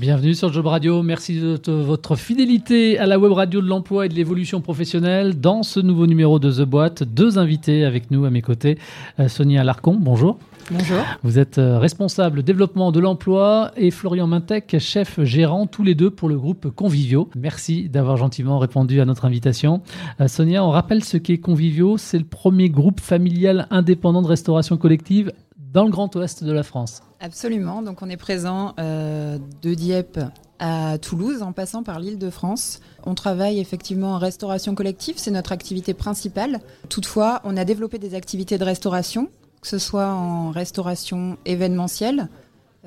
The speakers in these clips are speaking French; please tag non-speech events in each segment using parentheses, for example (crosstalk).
Bienvenue sur Job Radio. Merci de votre fidélité à la web radio de l'emploi et de l'évolution professionnelle. Dans ce nouveau numéro de The Boîte, deux invités avec nous à mes côtés. Euh, Sonia Larcon, bonjour. Bonjour. Vous êtes euh, responsable développement de l'emploi et Florian Mintec, chef gérant, tous les deux pour le groupe Convivio. Merci d'avoir gentiment répondu à notre invitation. Euh, Sonia, on rappelle ce qu'est Convivio. C'est le premier groupe familial indépendant de restauration collective dans le Grand Ouest de la France. Absolument. Donc on est présent euh, de Dieppe à Toulouse en passant par l'île de France. On travaille effectivement en restauration collective, c'est notre activité principale. Toutefois, on a développé des activités de restauration, que ce soit en restauration événementielle,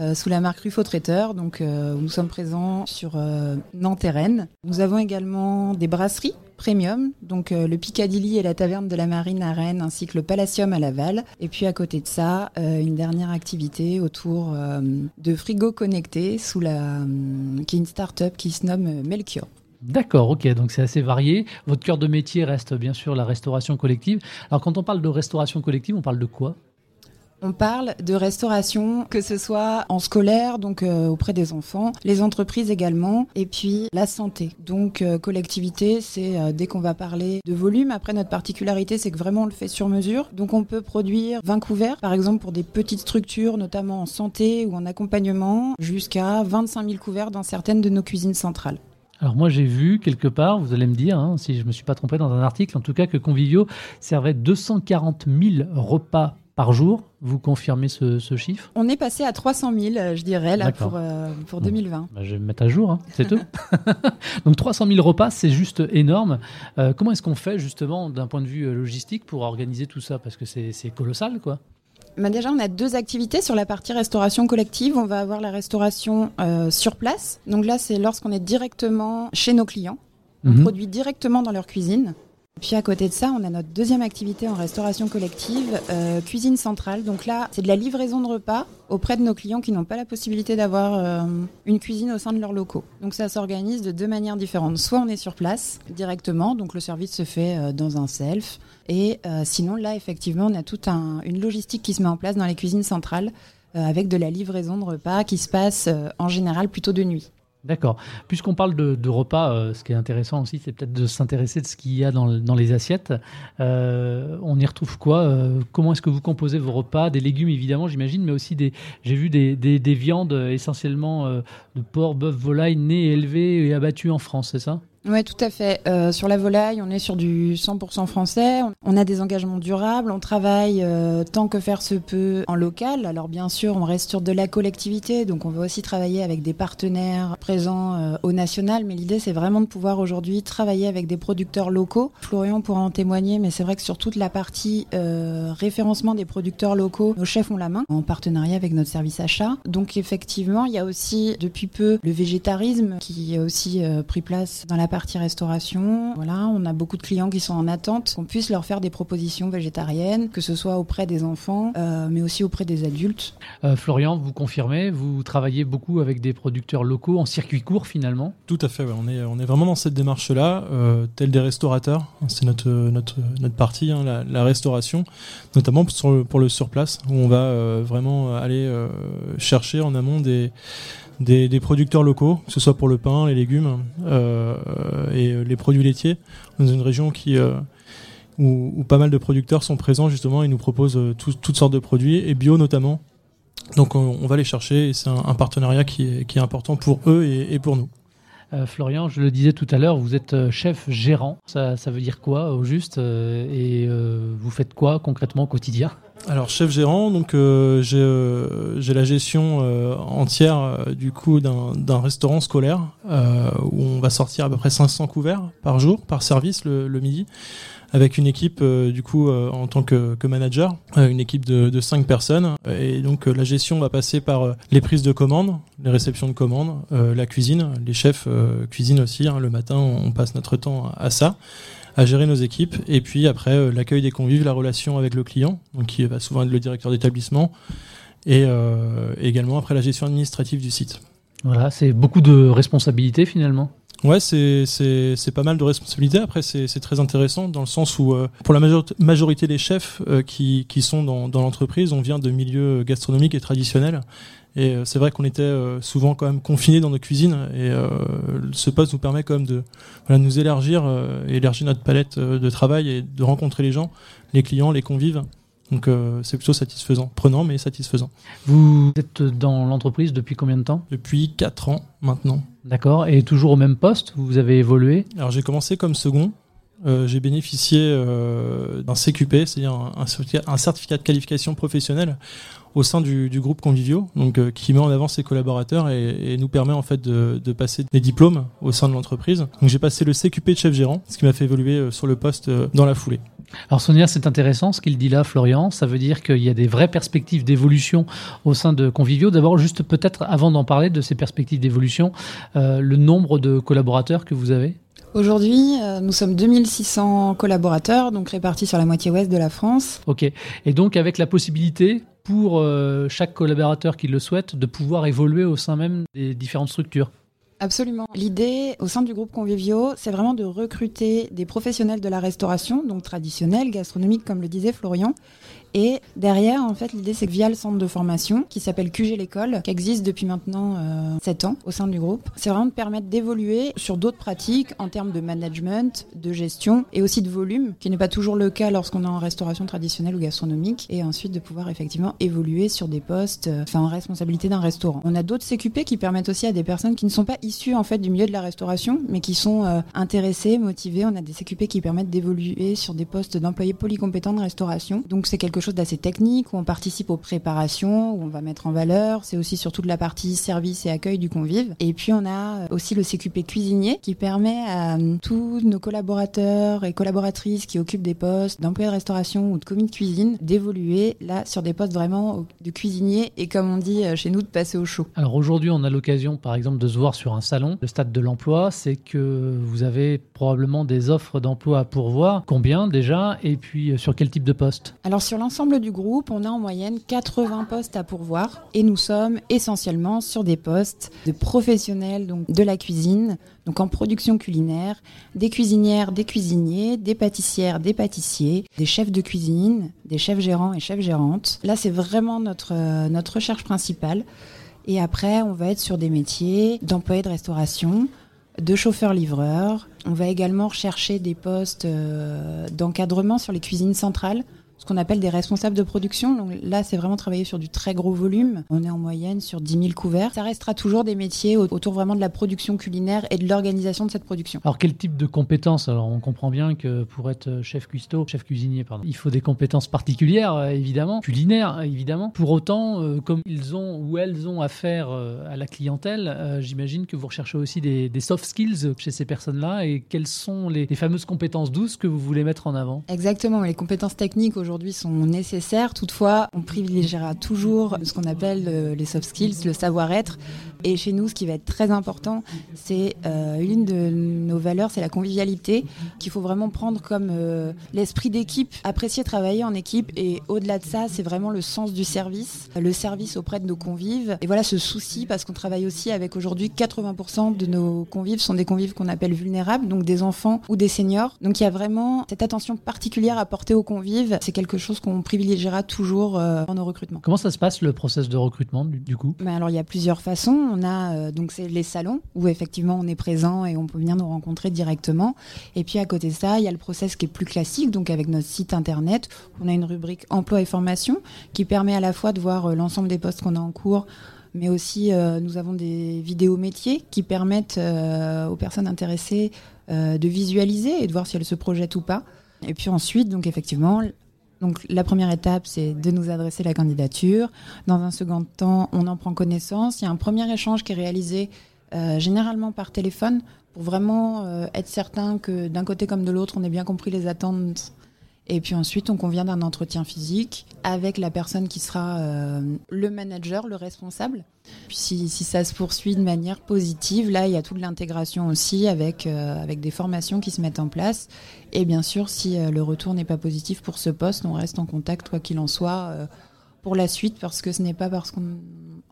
euh, sous la marque Ruffo Traiteur. Donc, euh, nous sommes présents sur euh. Nous avons également des brasseries premium, donc le Piccadilly et la Taverne de la Marine à Rennes, ainsi que le Palacium à Laval. Et puis à côté de ça, une dernière activité autour de frigo connectés, sous la, qui est une start-up qui se nomme Melchior. D'accord, ok, donc c'est assez varié. Votre cœur de métier reste bien sûr la restauration collective. Alors quand on parle de restauration collective, on parle de quoi? On parle de restauration, que ce soit en scolaire, donc euh, auprès des enfants, les entreprises également, et puis la santé. Donc euh, collectivité, c'est euh, dès qu'on va parler de volume. Après, notre particularité, c'est que vraiment on le fait sur mesure. Donc on peut produire 20 couverts, par exemple pour des petites structures, notamment en santé ou en accompagnement, jusqu'à 25 000 couverts dans certaines de nos cuisines centrales. Alors moi j'ai vu quelque part, vous allez me dire, hein, si je me suis pas trompé dans un article, en tout cas que Convivio servait 240 000 repas par jour. Vous confirmez ce, chiffre? On est passé à 300 000, euh, je dirais, là, pour, euh, pour 2020. Bah, je vais me mettre à jour, hein, c'est tout. (laughs) Donc 300 000 repas, c'est juste énorme. Euh, comment est-ce qu'on fait, justement, d'un point de vue logistique, pour organiser tout ça? Parce que c'est colossal, quoi. Bah déjà, on a deux activités sur la partie restauration collective. On va avoir la restauration sur place. Donc là, c'est lorsqu'on est directement chez nos clients. On mhm. produit directement dans leur cuisine. Puis à côté de ça, on a notre deuxième activité en restauration collective, euh, cuisine centrale. Donc là, c'est de la livraison de repas auprès de nos clients qui n'ont pas la possibilité d'avoir euh, une cuisine au sein de leurs locaux. Donc ça s'organise de deux manières différentes. Soit on est sur place directement, donc le service se fait euh, dans un self. Et sinon, là, effectivement, on a toute une logistique qui se met en place dans les cuisines centrales avec de la livraison de repas qui se passe en général plutôt de nuit. D'accord. Puisqu'on parle de, repas, euh, ce qui est intéressant aussi, c'est peut-être de s'intéresser de ce qu'il y a dans, les assiettes. Euh, on y retrouve quoi euh, Comment est-ce que vous composez vos repas Des légumes, évidemment, j'imagine, mais aussi des. J'ai vu des, des, viandes essentiellement de porc, bœuf, volaille, nés, élevés et abattus en France, c'est ça? Oui, tout à fait. Euh, sur la volaille, on est sur du 100% français. On a des engagements durables. On travaille euh, tant que faire se peut en local. Alors bien sûr, on reste sur de la collectivité, donc on va aussi travailler avec des partenaires présents euh, au national. Mais l'idée, c'est vraiment de pouvoir aujourd'hui travailler avec des producteurs locaux. Florian pourra en témoigner, mais c'est vrai que sur toute la partie référencement des producteurs locaux, nos chefs ont la main en partenariat avec notre service achat. Donc effectivement, il y a aussi depuis peu le végétarisme qui a aussi pris place dans la partie restauration. Voilà, on a beaucoup de clients qui sont en attente qu'on puisse leur faire des propositions végétariennes, que ce soit auprès des enfants, euh, mais aussi auprès des adultes. Euh, Florian, vous confirmez, vous travaillez beaucoup avec des producteurs locaux en circuit court finalement? Tout à fait, on, est, on est vraiment dans cette démarche-là, euh, tel des restaurateurs. C'est notre, notre, notre partie, hein, la, restauration, notamment pour, pour le surplace, où on va vraiment aller chercher en amont des des, producteurs locaux, que ce soit pour le pain, les légumes euh, et les produits laitiers, dans une région qui euh, où, pas mal de producteurs sont présents justement et nous proposent euh, toutes sortes de produits et bio notamment. Donc on, va les chercher et c'est un, partenariat qui est, important pour eux et, pour nous. Florian, je le disais tout à l'heure, vous êtes chef gérant. Ça, veut dire quoi au juste Et vous faites quoi concrètement au quotidien? Alors chef gérant, donc euh, euh, j'ai la gestion euh, entière du coup d'un restaurant scolaire où on va sortir à peu près 500 couverts par jour, par service le, midi, avec une équipe du coup en tant que, manager, une équipe de, de 5 personnes. Et donc la gestion va passer par les prises de commandes, les réceptions de commandes, la cuisine, les chefs cuisinent aussi. Hein. le matin, on passe notre temps à ça à gérer nos équipes. Et puis après, euh, l'accueil des convives, la relation avec le client, donc qui va souvent être le directeur d'établissement, et euh, également après la gestion administrative du site. Voilà, c'est beaucoup de responsabilités finalement. Ouais, c'est pas mal de responsabilités. Après, c'est très intéressant dans le sens où, euh, pour la majorité des chefs qui, qui sont dans, dans l'entreprise, on vient de milieux gastronomiques et traditionnels. Et c'est vrai qu'on était souvent quand même confinés dans nos cuisines et ce poste nous permet quand même de voilà, nous élargir, élargir notre palette de travail et de rencontrer les gens, les clients, les convives. Donc c'est plutôt satisfaisant, prenant mais satisfaisant. Vous êtes dans l'entreprise depuis combien de temps? Depuis 4 ans maintenant. D'accord, et toujours au même poste? Vous avez évolué? Alors j'ai commencé comme second, euh, j'ai bénéficié euh, d'un CQP, c'est-à-dire un, certificat de qualification professionnelle au sein du, groupe Convivio, donc euh, qui met en avant ses collaborateurs et, nous permet en fait de, de, passer des diplômes au sein de l'entreprise. Donc j'ai passé le CQP de chef gérant, ce qui m'a fait évoluer sur le poste dans la foulée. Alors Sonia, c'est intéressant ce qu'il dit là, Florian. Ça veut dire qu'il y a des vraies perspectives d'évolution au sein de Convivio. D'abord, juste peut-être avant d'en parler de ces perspectives d'évolution, le nombre de collaborateurs que vous avez Aujourd'hui, euh, nous sommes 2600 collaborateurs, donc répartis sur la moitié ouest de la France. Ok. Et donc avec la possibilité pour euh, chaque collaborateur qui le souhaite de pouvoir évoluer au sein même des différentes structures. Absolument. L'idée au sein du groupe Convivio, c'est vraiment de recruter des professionnels de la restauration, donc traditionnels, gastronomiques, comme le disait Florian, et derrière, en fait, l'idée, c'est que via le centre de formation, qui s'appelle QG l'école, qui existe depuis maintenant euh, 7 ans au sein du groupe, c'est vraiment de permettre d'évoluer sur d'autres pratiques en termes de management, de gestion et aussi de volume, qui n'est pas toujours le cas lorsqu'on est en restauration traditionnelle ou gastronomique, et ensuite de pouvoir effectivement évoluer sur des postes, euh, enfin en responsabilité d'un restaurant. On a d'autres CQP qui permettent aussi à des personnes qui ne sont pas issues en fait du milieu de la restauration, mais qui sont euh, intéressées, motivées. On a des CQP qui permettent d'évoluer sur des postes d'employés polycompétents de restauration. Donc c'est quelque chose d'assez technique où on participe aux préparations, où on va mettre en valeur. C'est aussi surtout de la partie service et accueil du convive. Et puis on a aussi le CQP cuisinier qui permet à euh, tous nos collaborateurs et collaboratrices qui occupent des postes d'employés de restauration ou de commis de cuisine d'évoluer là sur des postes vraiment de cuisinier et comme on dit euh, chez nous de passer au chaud. Alors aujourd'hui on a l'occasion par exemple de se voir sur un salon. Le stade de l'emploi, c'est que vous avez probablement des offres d'emploi à pourvoir. Combien déjà? Et puis euh, sur quel type de poste? Alors sur l'ensemble du groupe, on a en moyenne 80 postes à pourvoir et nous sommes essentiellement sur des postes de professionnels donc de la cuisine, donc en production culinaire, des cuisinières, des cuisiniers, des pâtissières, des pâtissiers, des chefs de cuisine, des chefs gérants et chefs gérantes. Là, c'est vraiment notre, notre recherche principale. Et après, on va être sur des métiers d'employés de restauration, de chauffeurs-livreurs. On va également rechercher des postes euh, d'encadrement sur les cuisines centrales ce qu'on appelle des responsables de production. Donc là, c'est vraiment travailler sur du très gros volume. On est en moyenne sur 10 000 couverts. Ça restera toujours des métiers autour vraiment de la production culinaire et de l'organisation de cette production. Alors quel type de compétences? Alors on comprend bien que pour être chef cuistot, chef cuisinier, pardon, il faut des compétences particulières, euh, évidemment, culinaires, évidemment. Pour autant, euh, comme ils ont ou elles ont affaire euh, à la clientèle, j'imagine que vous recherchez aussi des, soft skills chez ces personnes-là. Et quelles sont les, les fameuses compétences douces que vous voulez mettre en avant? Exactement. Les compétences techniques aujourd'hui sont nécessaires. Toutefois, on privilégiera toujours ce qu'on appelle euh, les soft skills, le savoir-être. Et chez nous, ce qui va être très important, c'est euh, une de nos valeurs, c'est la convivialité, qu'il faut vraiment prendre comme euh, l'esprit d'équipe, apprécier travailler en équipe. Et au-delà de ça, c'est vraiment le sens du service, le service auprès de nos convives. Et voilà ce souci, parce qu'on travaille aussi avec aujourd'hui 80% de nos convives sont des convives qu'on appelle vulnérables, donc des enfants ou des seniors. Donc il y a vraiment cette attention particulière à porter aux convives. C'est quelque chose qu'on privilégiera toujours euh, dans nos recrutements. Comment ça se passe le process de recrutement du, coup? Ben Alors il y a plusieurs façons. On a euh, donc les salons où effectivement on est présent et on peut venir nous rencontrer directement. Et puis à côté de ça, il y a le process qui est plus classique, donc avec notre site internet, on a une rubrique emploi et formation qui permet à la fois de voir euh, l'ensemble des postes qu'on a en cours mais aussi nous avons des vidéos métiers qui permettent aux personnes intéressées de visualiser et de voir si elles se projettent ou pas. Et puis ensuite, donc effectivement, donc la première étape, c'est de nous adresser la candidature. Dans un second temps, on en prend connaissance. Il y a un premier échange qui est réalisé euh, généralement par téléphone pour vraiment euh, être certain que d'un côté comme de l'autre, on ait bien compris les attentes et puis ensuite, on convient d'un entretien physique avec la personne qui sera euh, le manager, le responsable. Puis si, si, ça se poursuit de manière positive, là, il y a toute l'intégration aussi avec, euh, avec des formations qui se mettent en place. Et bien sûr, si euh, le retour n'est pas positif pour ce poste, on reste en contact, quoi qu'il en soit, pour la suite, parce que ce n'est pas parce qu'on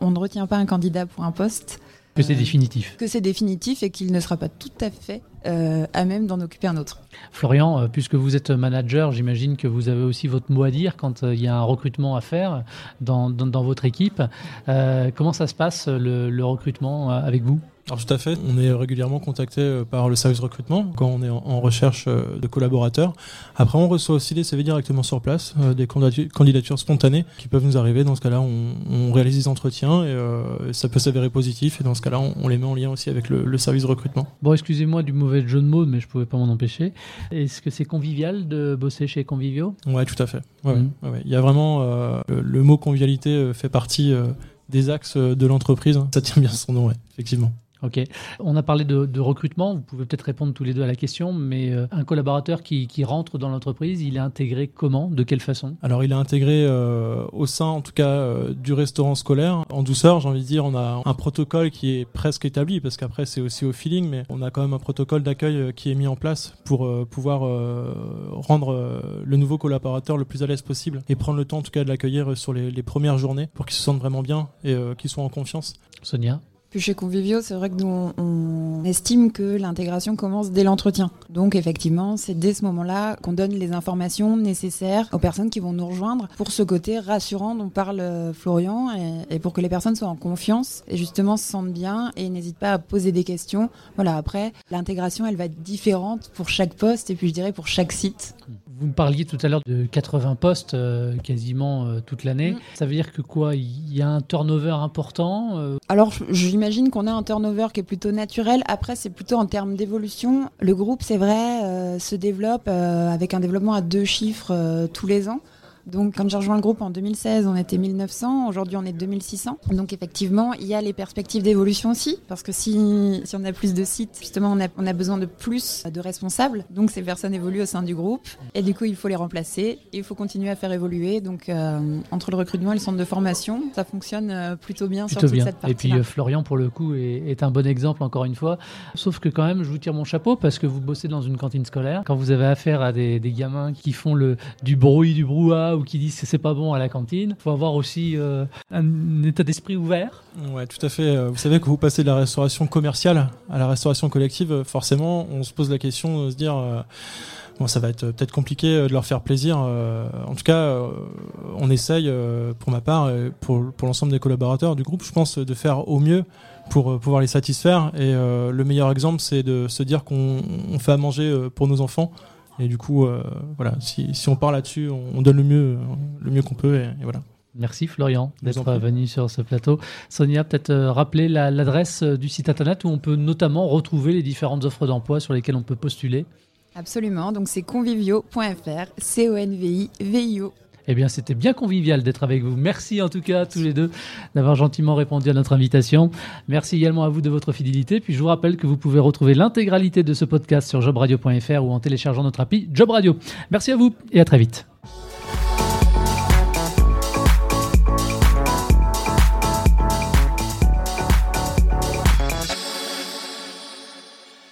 on ne retient pas un candidat pour un poste Que c'est définitif. Que c'est définitif et qu'il ne sera pas tout à fait à même d'en occuper un autre. Florian, puisque vous êtes manager, j'imagine que vous avez aussi votre mot à dire quand il y a un recrutement à faire dans, dans, votre équipe. comment ça se passe le, le recrutement avec vous? Alors tout à fait, on est régulièrement contacté euh, par le service recrutement quand on est en recherche euh, de collaborateurs. Après, on reçoit aussi des CV directement sur place, euh, des candidatures spontanées qui peuvent nous arriver. Dans ce cas-là, on, réalise des entretiens et ça peut s'avérer positif. Et dans ce cas-là, on, les met en lien aussi avec le, service recrutement. Bon, excusez-moi du mauvais jeu de mots, mais je pouvais pas m'en empêcher. Est-ce que c'est convivial de bosser chez Convivio? Ouais, tout à fait. Ouais, mmh. Il y a vraiment le mot convivialité fait partie des axes de l'entreprise. Ça tient bien son nom, ouais, effectivement. Ok. On a parlé de, recrutement. Vous pouvez peut-être répondre tous les deux à la question, mais euh, un collaborateur qui, rentre dans l'entreprise, il est intégré comment? De quelle façon? Alors, il est intégré euh, au sein, en tout cas, euh, du restaurant scolaire. En douceur, j'ai envie de dire, on a un protocole qui est presque établi, parce qu'après, c'est aussi au feeling, mais on a quand même un protocole d'accueil qui est mis en place pour pouvoir rendre le nouveau collaborateur le plus à l'aise possible et prendre le temps, en tout cas, de l'accueillir sur les, les premières journées pour qu'il se sente vraiment bien et qu'il soit en confiance. Sonia? Chez Convivio, c'est vrai que nous, on, estime que l'intégration commence dès l'entretien. Donc, effectivement, c'est dès ce moment-là qu'on donne les informations nécessaires aux personnes qui vont nous rejoindre pour ce côté rassurant dont parle euh, Florian et, pour que les personnes soient en confiance et justement se sentent bien et n'hésitent pas à poser des questions. Voilà, après, l'intégration, elle va être différente pour chaque poste et puis je dirais pour chaque site. Vous me parliez tout à l'heure de 80 postes euh, quasiment euh, toute l'année. Mm. Ça veut dire que quoi? Il y a un turnover important euh? Alors j'imagine qu'on a un turnover qui est plutôt naturel. Après c'est plutôt en termes d'évolution. Le groupe c'est vrai se développe avec un développement à deux chiffres tous les ans. Donc, quand j'ai rejoint le groupe en 2016, on était 1900. Aujourd'hui, on est 2600. Donc, effectivement, il y a les perspectives d'évolution aussi. Parce que si, si on a plus de sites, justement, on a, on a besoin de plus de responsables. Donc, ces personnes évoluent au sein du groupe. Et du coup, il faut les remplacer. Et il faut continuer à faire évoluer. Donc, euh, entre le recrutement et le centre de formation, ça fonctionne euh, plutôt bien sur toute cette partie. Et puis, euh, Florian, pour le coup, est, est, un bon exemple, encore une fois. Sauf que, quand même, je vous tire mon chapeau parce que vous bossez dans une cantine scolaire. Quand vous avez affaire à des, des gamins qui font le, du bruit, du brouhaha ou qui disent que c'est pas bon à la cantine. Il faut avoir aussi euh, un état d'esprit ouvert. Ouais, tout à fait. Euh, vous savez que vous passez de la restauration commerciale à la restauration collective, euh, forcément, on se pose la question de se dire. Bon, ça va être peut-être compliqué de leur faire plaisir. En tout cas, on essaye, pour ma part, pour, pour l'ensemble des collaborateurs du groupe, je pense, de faire au mieux pour pouvoir les satisfaire. Et le meilleur exemple, c'est de se dire qu'on fait à manger pour nos enfants et du coup, euh, voilà, si, si, on parle là-dessus, on, donne le mieux, le mieux qu'on peut. Et, voilà. Merci Florian d'être venu sur ce plateau. Sonia, peut-être euh, rappeler l'adresse euh, du site internet où on peut notamment retrouver les différentes offres d'emploi sur lesquelles on peut postuler. Absolument, donc c'est convivio.fr, C-O-N-V-I-V-I-O eh bien, c'était bien convivial d'être avec vous. Merci en tout cas à tous les deux d'avoir gentiment répondu à notre invitation. Merci également à vous de votre fidélité. Puis je vous rappelle que vous pouvez retrouver l'intégralité de ce podcast sur jobradio.fr ou en téléchargeant notre appli Job Radio. Merci à vous et à très vite.